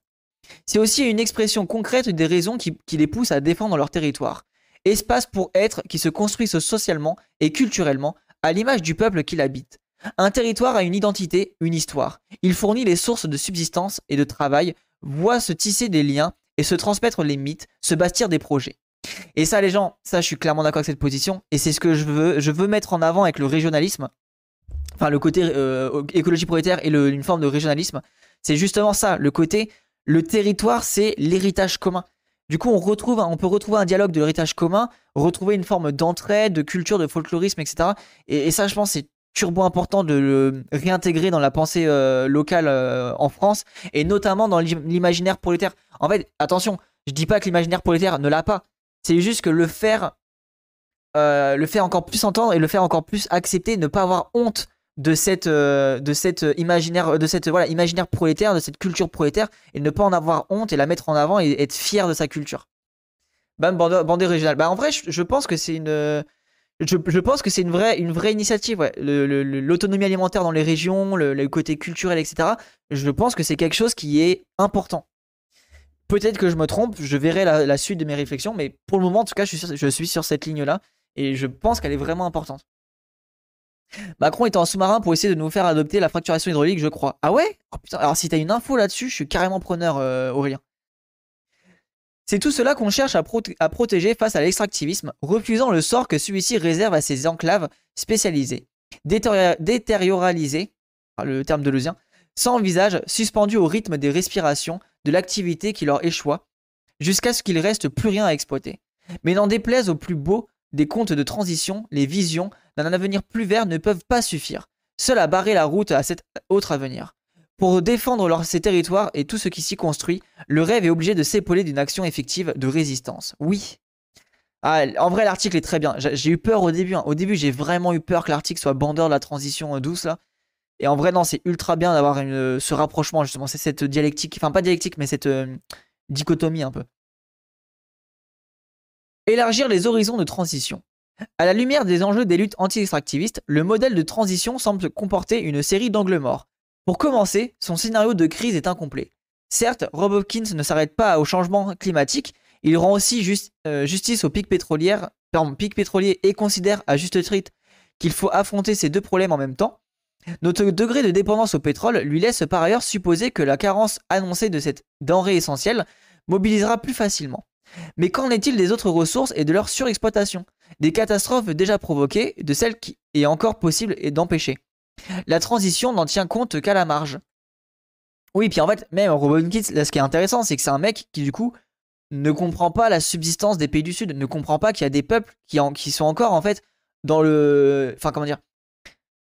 C'est aussi une expression concrète des raisons qui, les poussent à défendre leur territoire. Espace pour être qui se construisent socialement et culturellement à l'image du peuple qui l'habite. Un territoire a une identité, une histoire. Il fournit les sources de subsistance et de travail, voit se tisser des liens et se transmettre les mythes, se bâtir des projets. Et ça, les gens, ça, je suis clairement d'accord avec cette position. Et c'est ce que je veux, je veux mettre en avant avec le régionalisme. Enfin, le côté euh, écologie prolétaire et une forme de régionalisme. C'est justement ça. Le côté, le territoire, c'est l'héritage commun. Du coup, on, retrouve, on peut retrouver un dialogue de l'héritage commun, retrouver une forme d'entraide, de culture, de folklorisme, etc. Et, et ça, je pense, c'est turbo important de le réintégrer dans la pensée euh, locale euh, en France et notamment dans l'imaginaire prolétaire. En fait, attention, je dis pas que l'imaginaire prolétaire ne l'a pas. C'est juste que le faire, euh, le faire encore plus entendre et le faire encore plus accepter, ne pas avoir honte de cette, de imaginaire, de cette voilà imaginaire prolétaire, de cette culture prolétaire et ne pas en avoir honte et la mettre en avant et être fier de sa culture. Bam, bandée, régionale. Bah en vrai, je pense que c'est une je, pense que c'est une vraie, une vraie initiative. L'autonomie alimentaire dans les régions, le, côté culturel, etc. Je pense que c'est quelque chose qui est important. Peut-être que je me trompe, je verrai la, suite de mes réflexions, mais pour le moment, en tout cas, je suis sur, je suis sur cette ligne-là et je pense qu'elle est vraiment importante. Macron est en sous-marin pour essayer de nous faire adopter la fracturation hydraulique, je crois. Ah ouais? Oh, Alors si t'as une info là-dessus, je suis carrément preneur, euh, Aurélien. C'est tout cela qu'on cherche à, protéger face à l'extractivisme, refusant le sort que celui-ci réserve à ces enclaves spécialisées, détérioralisées, le terme de Leusien, sans visage, suspendus au rythme des respirations, de l'activité qui leur échoua, jusqu'à ce qu'il reste plus rien à exploiter. Mais n'en déplaise au plus beau des contes de transition, les visions d'un avenir plus vert ne peuvent pas suffire, seul à barrer la route à cet autre avenir. Pour défendre ces territoires et tout ce qui s'y construit, le rêve est obligé de s'épauler d'une action effective de résistance. Oui. Ah, en vrai, l'article est très bien. J'ai eu peur au début. Hein. Au début, j'ai vraiment eu peur que l'article soit bandeur de la transition euh, douce. Et en vrai, non, c'est ultra bien d'avoir ce rapprochement justement. C'est cette dialectique, enfin pas dialectique, mais cette euh, dichotomie un peu. Élargir les horizons de transition. À la lumière des enjeux des luttes anti-extractivistes, le modèle de transition semble comporter une série d'angles morts. Pour commencer, son scénario de crise est incomplet. Certes, Rob Hopkins ne s'arrête pas au changement climatique, il rend aussi euh, justice aux pics pétrolières, et considère à juste titre qu'il faut affronter ces deux problèmes en même temps. Notre degré de dépendance au pétrole lui laisse par ailleurs supposer que la carence annoncée de cette denrée essentielle mobilisera plus facilement. Mais qu'en est-il des autres ressources et de leur surexploitation? Des catastrophes déjà provoquées, de celles qui est encore possible d'empêcher. La transition n'en tient compte qu'à la marge. Oui, puis en fait, même Robin Kids, là, ce qui est intéressant, c'est que c'est un mec qui, du coup, ne comprend pas la subsistance des pays du Sud, ne comprend pas qu'il y a des peuples qui, sont encore, en fait, dans le. Enfin, comment dire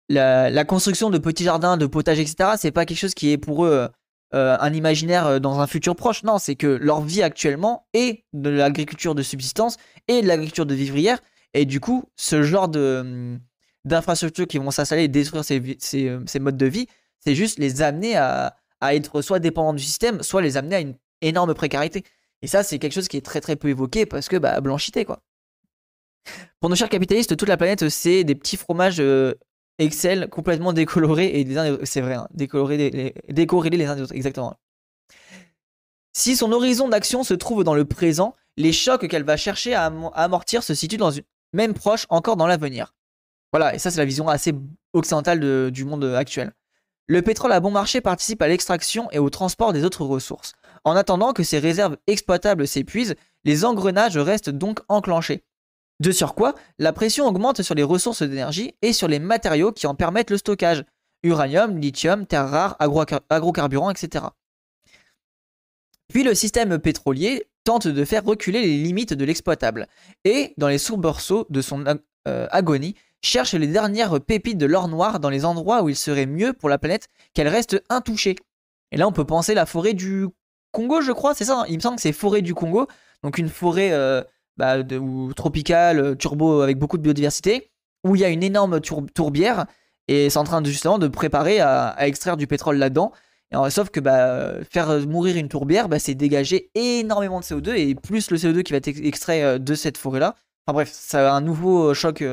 la, construction de petits jardins, de potages, etc., c'est pas quelque chose qui est pour eux euh, un imaginaire euh, dans un futur proche. Non, c'est que leur vie actuellement est de l'agriculture de subsistance et de l'agriculture de vivrière. Et du coup, ce genre de d'infrastructures qui vont s'installer et détruire ces, ces, modes de vie, c'est juste les amener à, être soit dépendants du système, soit les amener à une énorme précarité. Et ça, c'est quelque chose qui est très très peu évoqué parce que, bah, blanchité, quoi. Pour nos chers capitalistes, toute la planète, c'est des petits fromages euh, Excel complètement décolorés et des c'est vrai, hein, décolorés, les uns des autres, exactement. Si son horizon d'action se trouve dans le présent, les chocs qu'elle va chercher à amortir se situent dans une même proche encore dans l'avenir. Voilà, et ça c'est la vision assez occidentale du monde actuel. Le pétrole à bon marché participe à l'extraction et au transport des autres ressources. En attendant que ces réserves exploitables s'épuisent, les engrenages restent donc enclenchés. De surcroît, la pression augmente sur les ressources d'énergie et sur les matériaux qui en permettent le stockage. Uranium, lithium, terres rares, agrocarburants, etc. Puis le système pétrolier tente de faire reculer les limites de l'exploitable et, dans les soubresauts de son euh, agonie, cherche les dernières pépites de l'or noir dans les endroits où il serait mieux pour la planète qu'elle reste intouchée. Et là, on peut penser la forêt du Congo, je crois, c'est ça hein? Il me semble que c'est forêt du Congo, donc une forêt euh, bah, tropicale, euh, turbo, avec beaucoup de biodiversité, où il y a une énorme tourbière, et c'est en train justement de préparer à, extraire du pétrole là-dedans. sauf que bah, faire mourir une tourbière, bah, c'est dégager énormément de CO2, et plus le CO2 qui va être extrait de cette forêt-là. Enfin bref, ça a un nouveau choc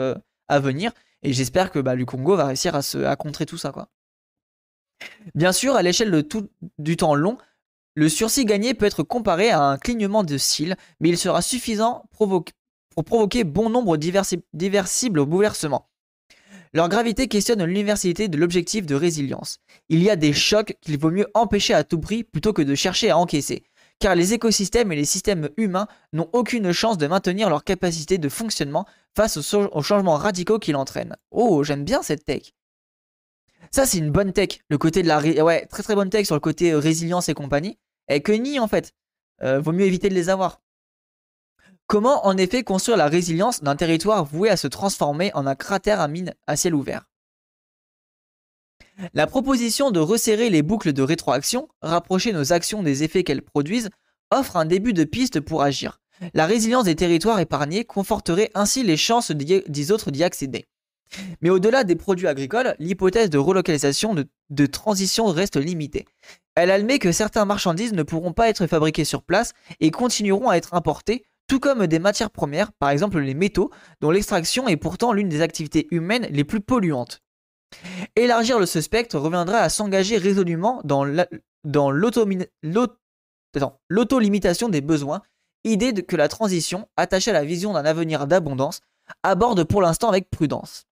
venir. Et j'espère que bah, le Congo va réussir à, se, contrer tout ça. Quoi. Bien sûr, à l'échelle du temps long, le sursis gagné peut être comparé à un clignement de cils, mais il sera suffisant pour provoquer bon nombre diversibles bouleversements. Leur gravité questionne l'universalité de l'objectif de résilience. Il y a des chocs qu'il vaut mieux empêcher à tout prix plutôt que de chercher à encaisser car les écosystèmes et les systèmes humains n'ont aucune chance de maintenir leur capacité de fonctionnement face aux, changements radicaux qu'ils entraînent. Oh, j'aime bien cette tech. Ça, c'est une bonne tech. Le côté de la. Ouais, très très bonne tech sur le côté euh, résilience et compagnie. Et que ni, en fait. Euh, vaut mieux éviter de les avoir. Comment, en effet, construire la résilience d'un territoire voué à se transformer en un cratère à mine à ciel ouvert? La proposition de resserrer les boucles de rétroaction, rapprocher nos actions des effets qu'elles produisent, offre un début de piste pour agir. La résilience des territoires épargnés conforterait ainsi les chances des autres d'y accéder. Mais au-delà des produits agricoles, l'hypothèse de relocalisation de, transition reste limitée. Elle admet que certaines marchandises ne pourront pas être fabriquées sur place et continueront à être importées, tout comme des matières premières, par exemple les métaux, dont l'extraction est pourtant l'une des activités humaines les plus polluantes. Élargir le suspect reviendra à s'engager résolument dans l'auto-limitation des besoins, idée que la transition, attachée à la vision d'un avenir d'abondance, aborde pour l'instant avec prudence.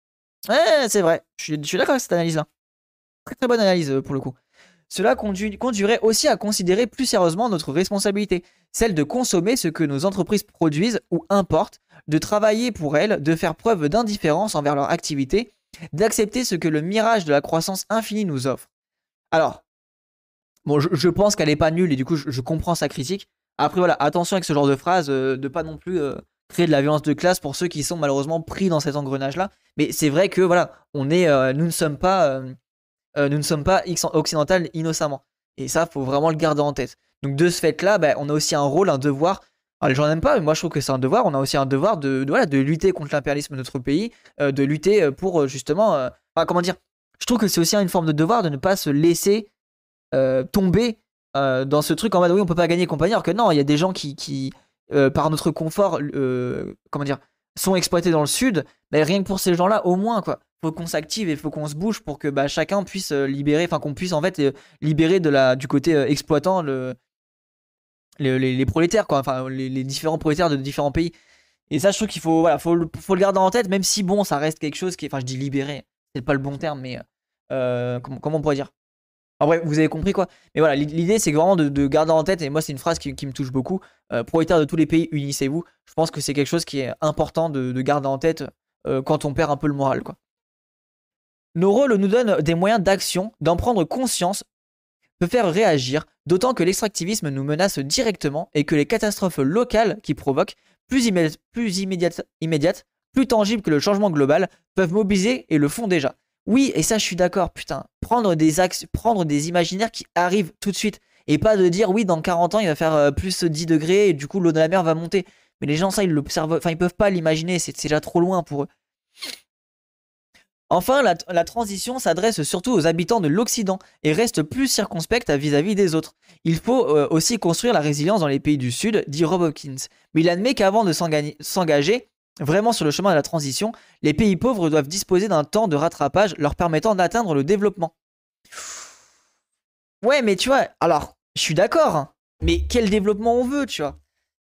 Ouais, c'est vrai, je suis, d'accord avec cette analyse-là. Très très bonne analyse euh, pour le coup. Cela conduirait aussi à considérer plus sérieusement notre responsabilité, celle de consommer ce que nos entreprises produisent ou importent, de travailler pour elles, de faire preuve d'indifférence envers leur activité d'accepter ce que le mirage de la croissance infinie nous offre. Alors, bon, je, pense qu'elle n'est pas nulle et du coup, je, comprends sa critique. Après, voilà, attention avec ce genre de phrase, euh, de pas non plus euh, créer de la violence de classe pour ceux qui sont malheureusement pris dans cet engrenage-là. Mais c'est vrai que, voilà, on est, euh, nous ne sommes pas, nous ne sommes pas occidental innocemment. Et ça, faut vraiment le garder en tête. Donc, de ce fait-là, bah, on a aussi un rôle, un devoir alors, les gens n'aiment pas, mais moi je trouve que c'est un devoir. On a aussi un devoir de, voilà, de lutter contre l'impérialisme de notre pays, euh, de lutter euh, pour euh, justement. comment dire? Je trouve que c'est aussi une forme de devoir de ne pas se laisser tomber dans ce truc en mode oui, on peut pas gagner compagnie. Alors que non, il y a des gens qui, qui par notre confort, comment dire, sont exploités dans le sud. Mais rien que pour ces gens-là, au moins, quoi. Faut qu'on s'active et faut qu'on se bouge pour que bah, chacun puisse libérer, enfin qu'on puisse en fait libérer de la, du côté exploitant le, les, prolétaires, quoi, enfin les, différents prolétaires de différents pays. Et ça, je trouve qu'il faut, voilà, faut, le- faut le garder en tête, même si bon, ça reste quelque chose qui est, enfin, je dis libéré, c'est pas le bon terme, mais euh, comment, comment on pourrait dire? En bref, vous avez compris quoi. Mais voilà, l'i- l'idée, c'est vraiment de, de garder en tête, et moi, c'est une phrase qui, qui me touche beaucoup. Euh, de tous les pays, unissez-vous. Je pense que c'est quelque chose qui est important de, de garder en tête euh, quand on perd un peu le moral. Nos rôles nous donnent des moyens d'action, d'en prendre conscience, peut faire réagir, d'autant que l'extractivisme nous menace directement et que les catastrophes locales qu'il provoque, plus, immé- plus immédiates, immédiates, plus tangibles que le changement global, peuvent mobiliser et le font déjà. Oui, et ça je suis d'accord, putain, prendre des axes, prendre des imaginaires qui arrivent tout de suite, et pas de dire oui, dans 40 ans il va faire euh, plus 10 degrés et du coup l'eau de la mer va monter. Mais les gens ça ils l'observent, enfin ils peuvent pas l'imaginer, c'est déjà trop loin pour eux. Enfin, la, transition s'adresse surtout aux habitants de l'Occident et reste plus circonspecte vis-à-vis des autres. Il faut euh, aussi construire la résilience dans les pays du Sud, dit Rob Hopkins. Mais il admet qu'avant de s'engager vraiment sur le chemin de la transition, les pays pauvres doivent disposer d'un temps de rattrapage leur permettant d'atteindre le développement. Ouais, mais tu vois, alors, je suis d'accord, mais quel développement on veut, tu vois?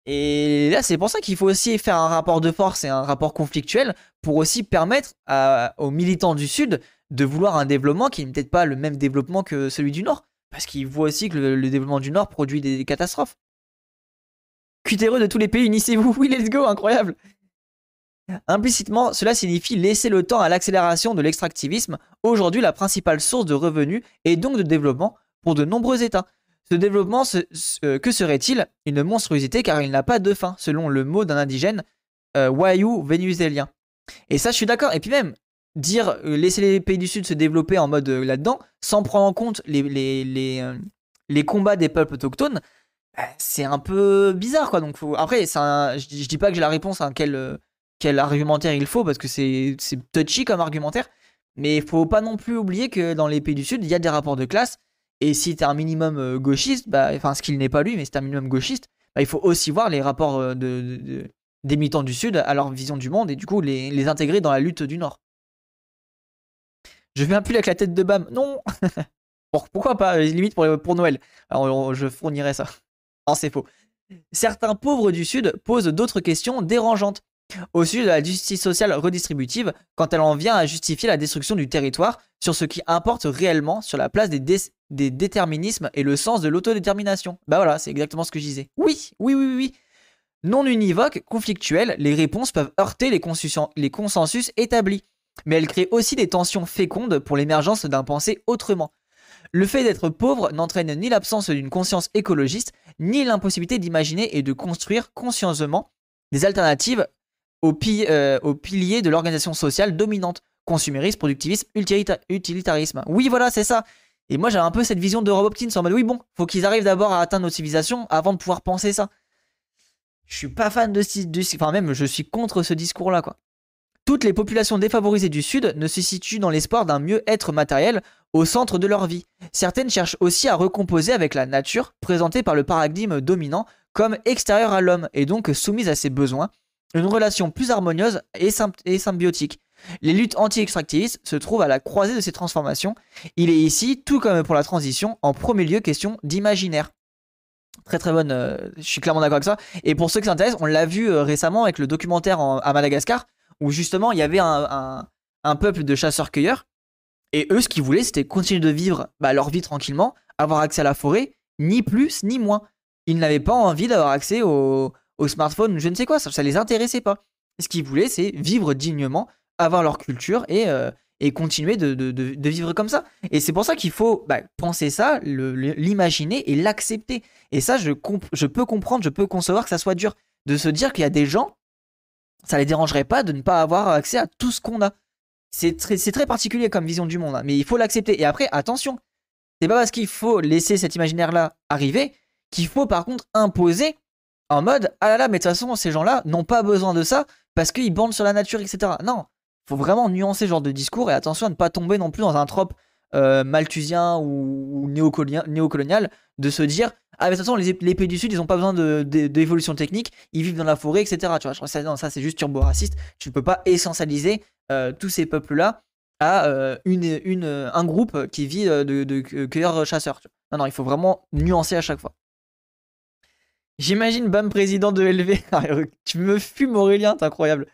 Et là, c'est pour ça qu'il faut aussi faire un rapport de force et un rapport conflictuel pour aussi permettre aux militants du Sud de vouloir un développement qui n'est peut-être pas le même développement que celui du Nord. Parce qu'ils voient aussi que le, le développement du Nord produit des catastrophes. Cutéreux de tous les pays, unissez-vous. Oui, let's go, incroyable. Implicitement, cela signifie laisser le temps à l'accélération de l'extractivisme, aujourd'hui la principale source de revenus et donc de développement pour de nombreux États. Ce développement, ce- que serait-il? Une monstruosité car il n'a pas de fin, selon le mot d'un indigène euh, Wayuu vénézuélien. Et ça, je suis d'accord. Et puis même, dire euh, laisser les pays du Sud se développer en mode euh, là-dedans, sans prendre en compte les, euh, combats des peuples autochtones, bah, c'est un peu bizarre, quoi. Donc, après, je, je dis pas que j'ai la réponse à quel, euh, quel argumentaire il faut, parce que c'est c'est touchy comme argumentaire. Mais il faut pas non plus oublier que dans les pays du Sud, il y a des rapports de classe. Et si t'es un minimum euh, gauchiste, bah, enfin, ce qu'il n'est pas lui, mais t'es un minimum gauchiste, bah, il faut aussi voir les rapports euh, de, de- de- des militants du Sud à leur vision du monde et du coup les, intégrer dans la lutte du Nord. Je fais un pull avec la tête de Bam. Non Pour- Pourquoi pas Limite pour, pour Noël. Alors, je fournirai ça. Non, c'est faux. Certains pauvres du Sud posent d'autres questions dérangeantes au sujet de la justice sociale redistributive quand elle en vient à justifier la destruction du territoire sur ce qui importe réellement sur la place des, des déterminismes et le sens de l'autodétermination. Bah voilà, c'est exactement ce que je disais. Oui, oui, oui, oui. Non univoques, conflictuelles, les réponses peuvent heurter les, les consensus établis, mais elles créent aussi des tensions fécondes pour l'émergence d'un pensée autrement. Le fait d'être pauvre n'entraîne ni l'absence d'une conscience écologiste, ni l'impossibilité d'imaginer et de construire consciencieusement des alternatives aux, pi- euh, aux piliers de l'organisation sociale dominante, consumérisme, productivisme, utilita- utilitarisme. Oui, voilà, c'est ça. Et moi, j'ai un peu cette vision de Rob Hopkins en mode oui, bon, faut qu'ils arrivent d'abord à atteindre notre civilisation avant de pouvoir penser ça. Je suis pas fan de ce, de ce- enfin même, je suis contre ce discours-là, quoi. Toutes les populations défavorisées du Sud ne se situent dans l'espoir d'un mieux-être matériel au centre de leur vie. Certaines cherchent aussi à recomposer avec la nature, présentée par le paradigme dominant comme extérieure à l'homme et donc soumise à ses besoins, une relation plus harmonieuse et, symbiotique. Les luttes anti-extractivistes se trouvent à la croisée de ces transformations. Il est ici, tout comme pour la transition, en premier lieu question d'imaginaire. Très très bonne, euh, je suis clairement d'accord avec ça. Et pour ceux qui s'intéressent, on l'a vu euh, récemment avec le documentaire en- à Madagascar, où justement il y avait un, peuple de chasseurs-cueilleurs, et eux ce qu'ils voulaient c'était continuer de vivre bah, leur vie tranquillement, avoir accès à la forêt, ni plus ni moins. Ils n'avaient pas envie d'avoir accès au, au smartphone, je ne sais quoi, ça, ça les intéressait pas. Ce qu'ils voulaient c'est vivre dignement, avoir leur culture et, euh, et continuer de, de- de- vivre comme ça. Et c'est pour ça qu'il faut bah, penser ça, l'imaginer et l'accepter. Et ça, je, comp- je peux comprendre, je peux concevoir que ça soit dur. De se dire qu'il y a des gens, ça les dérangerait pas de ne pas avoir accès à tout ce qu'on a. C'est très, très particulier comme vision du monde, hein, mais il faut l'accepter. Et après, attention, c'est pas parce qu'il faut laisser cet imaginaire-là arriver qu'il faut par contre imposer en mode ah là là, mais de toute façon, ces gens-là n'ont pas besoin de ça parce qu'ils bandent sur la nature, etc. Non, faut vraiment nuancer ce genre de discours et attention à ne pas tomber non plus dans un trope euh, malthusien ou, néocolonial de se dire ah mais de toute façon les, pays du sud ils ont pas besoin de- de- d'évolution technique ils vivent dans la forêt etc tu vois je ça, non, ça c'est juste turbo raciste tu ne peux pas essentialiser euh, tous ces peuples là à euh, une, un groupe qui vit euh, de, de cueilleurs chasseurs non non il faut vraiment nuancer à chaque fois J'imagine Bam président de LV. tu me fumes Aurélien, t'es incroyable.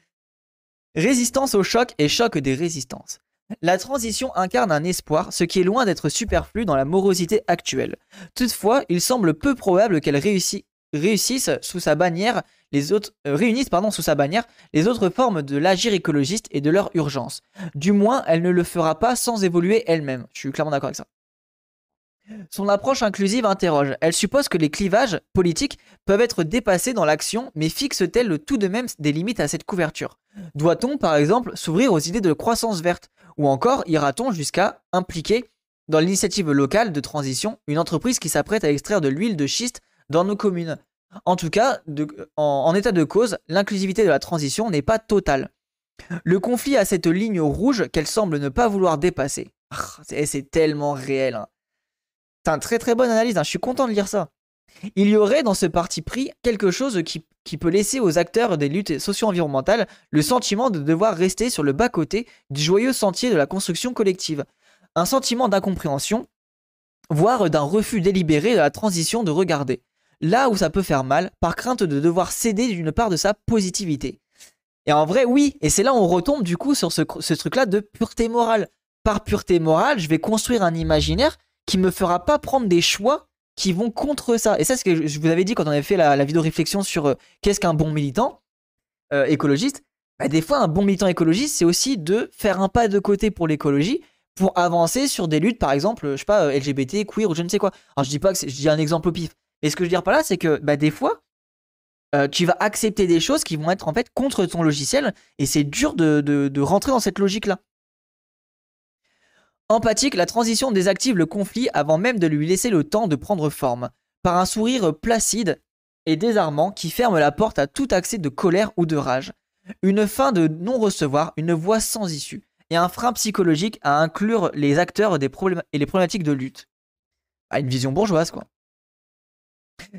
Résistance au choc et choc des résistances. La transition incarne un espoir, ce qui est loin d'être superflu dans la morosité actuelle. Toutefois, il semble peu probable qu'elle réussisse sous sa bannière les autres euh, réunissent pardon, sous sa bannière les autres formes de l'agir écologiste et de leur urgence. Du moins, elle ne le fera pas sans évoluer elle-même. Je suis clairement d'accord avec ça. Son approche inclusive interroge. Elle suppose que les clivages politiques peuvent être dépassés dans l'action, mais fixe-t-elle tout de même des limites à cette couverture? Doit-on, par exemple, s'ouvrir aux idées de croissance verte? Ou encore, ira-t-on jusqu'à impliquer dans l'initiative locale de transition une entreprise qui s'apprête à extraire de l'huile de schiste dans nos communes? En tout cas, en état de cause, l'inclusivité de la transition n'est pas totale. Le conflit a cette ligne rouge qu'elle semble ne pas vouloir dépasser. Ah, c'est tellement réel. Hein. C'est une très très bonne analyse, hein. je suis content de lire ça. Il y aurait dans ce parti pris quelque chose qui, peut laisser aux acteurs des luttes socio-environnementales le sentiment de devoir rester sur le bas-côté du joyeux sentier de la construction collective. Un sentiment d'incompréhension, voire d'un refus délibéré de la transition de regarder. Là où ça peut faire mal, par crainte de devoir céder d'une part de sa positivité. Et en vrai, oui, et c'est là où on retombe du coup sur ce truc-là de pureté morale. Par pureté morale, je vais construire un imaginaire qui me fera pas prendre des choix qui vont contre ça. Et ça, c'est ce que je vous avais dit quand on avait fait la, vidéo réflexion sur euh, qu'est-ce qu'un bon militant euh, écologiste. Bah, des fois, un bon militant écologiste, c'est aussi de faire un pas de côté pour l'écologie pour avancer sur des luttes, par exemple, je sais pas, euh, LGBT, queer ou je ne sais quoi. Alors, je dis pas que je dis un exemple au pif. Mais ce que je veux dire par là, c'est que bah, des fois, tu vas accepter des choses qui vont être en fait contre ton logiciel et c'est dur de rentrer dans cette logique-là. Empathique, la transition désactive le conflit avant même de lui laisser le temps de prendre forme, par un sourire placide et désarmant qui ferme la porte à tout accès de colère ou de rage. Une fin de non-recevoir, une voix sans issue, et un frein psychologique à inclure les acteurs des problèmes et les problématiques de lutte. Ah, une vision bourgeoise, quoi.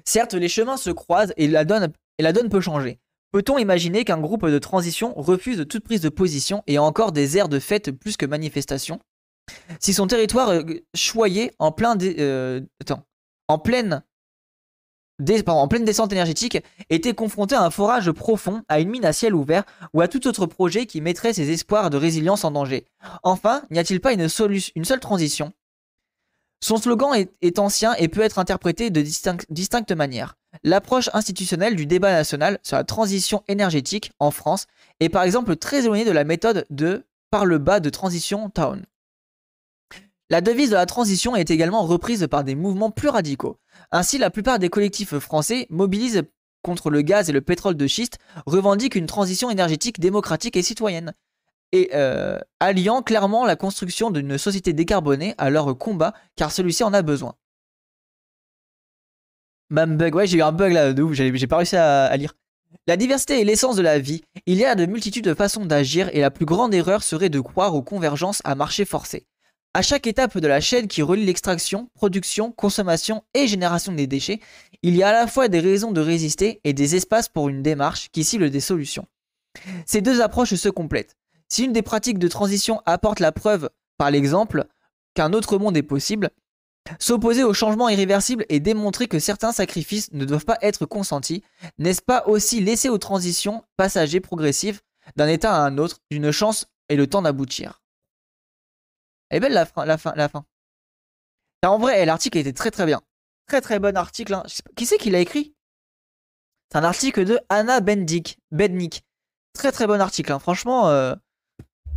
Certes, les chemins se croisent et la donne, et la donne peut changer. Peut-on imaginer qu'un groupe de transition refuse toute prise de position et encore des airs de fête plus que manifestation? Si son territoire choyé en plein euh, en pleine en pleine descente énergétique, était confronté à un forage profond, à une mine à ciel ouvert ou à tout autre projet qui mettrait ses espoirs de résilience en danger. Enfin, n'y a-t-il pas une, une, seule transition? Son slogan est, ancien et peut être interprété de distinctes manières. L'approche institutionnelle du débat national sur la transition énergétique en France est par exemple très éloignée de la méthode de par le bas de transition Town. La devise de la transition est également reprise par des mouvements plus radicaux. Ainsi, la plupart des collectifs français mobilisent contre le gaz et le pétrole de schiste, revendiquent une transition énergétique démocratique et citoyenne, et euh, alliant clairement la construction d'une société décarbonée à leur combat, car celui-ci en a besoin. Même bug, ouais, j'ai eu un bug là de j'ai pas réussi à lire. La diversité est l'essence de la vie. Il y a de multitudes de façons d'agir et la plus grande erreur serait de croire aux convergences à marché forcé. À chaque étape de la chaîne qui relie l'extraction, production, consommation et génération des déchets, il y a à la fois des raisons de résister et des espaces pour une démarche qui cible des solutions. Ces deux approches se complètent. Si une des pratiques de transition apporte la preuve, par l'exemple, qu'un autre monde est possible, s'opposer au changement irréversible et démontrer que certains sacrifices ne doivent pas être consentis, n'est-ce pas aussi laisser aux transitions passagères progressives d'un état à un autre d'une chance et le temps d'aboutir? Elle est belle la fin. La fin, la fin. En vrai, l'article était très très bien. Très très bon article. Hein. Qui c'est qui l'a écrit? C'est un article de Anna Bendik. Bednik. Très très bon article. Hein. Franchement, euh,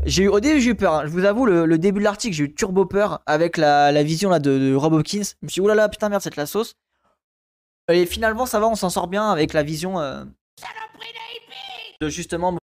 j'ai eu au début j'ai eu peur. Hein. Je vous avoue, le, début de l'article, j'ai eu turbo peur avec la, vision là de, Rob Hopkins. Je me suis dit, oulala, putain merde, c'est de la sauce. Et finalement, ça va, on s'en sort bien avec la vision euh, de justement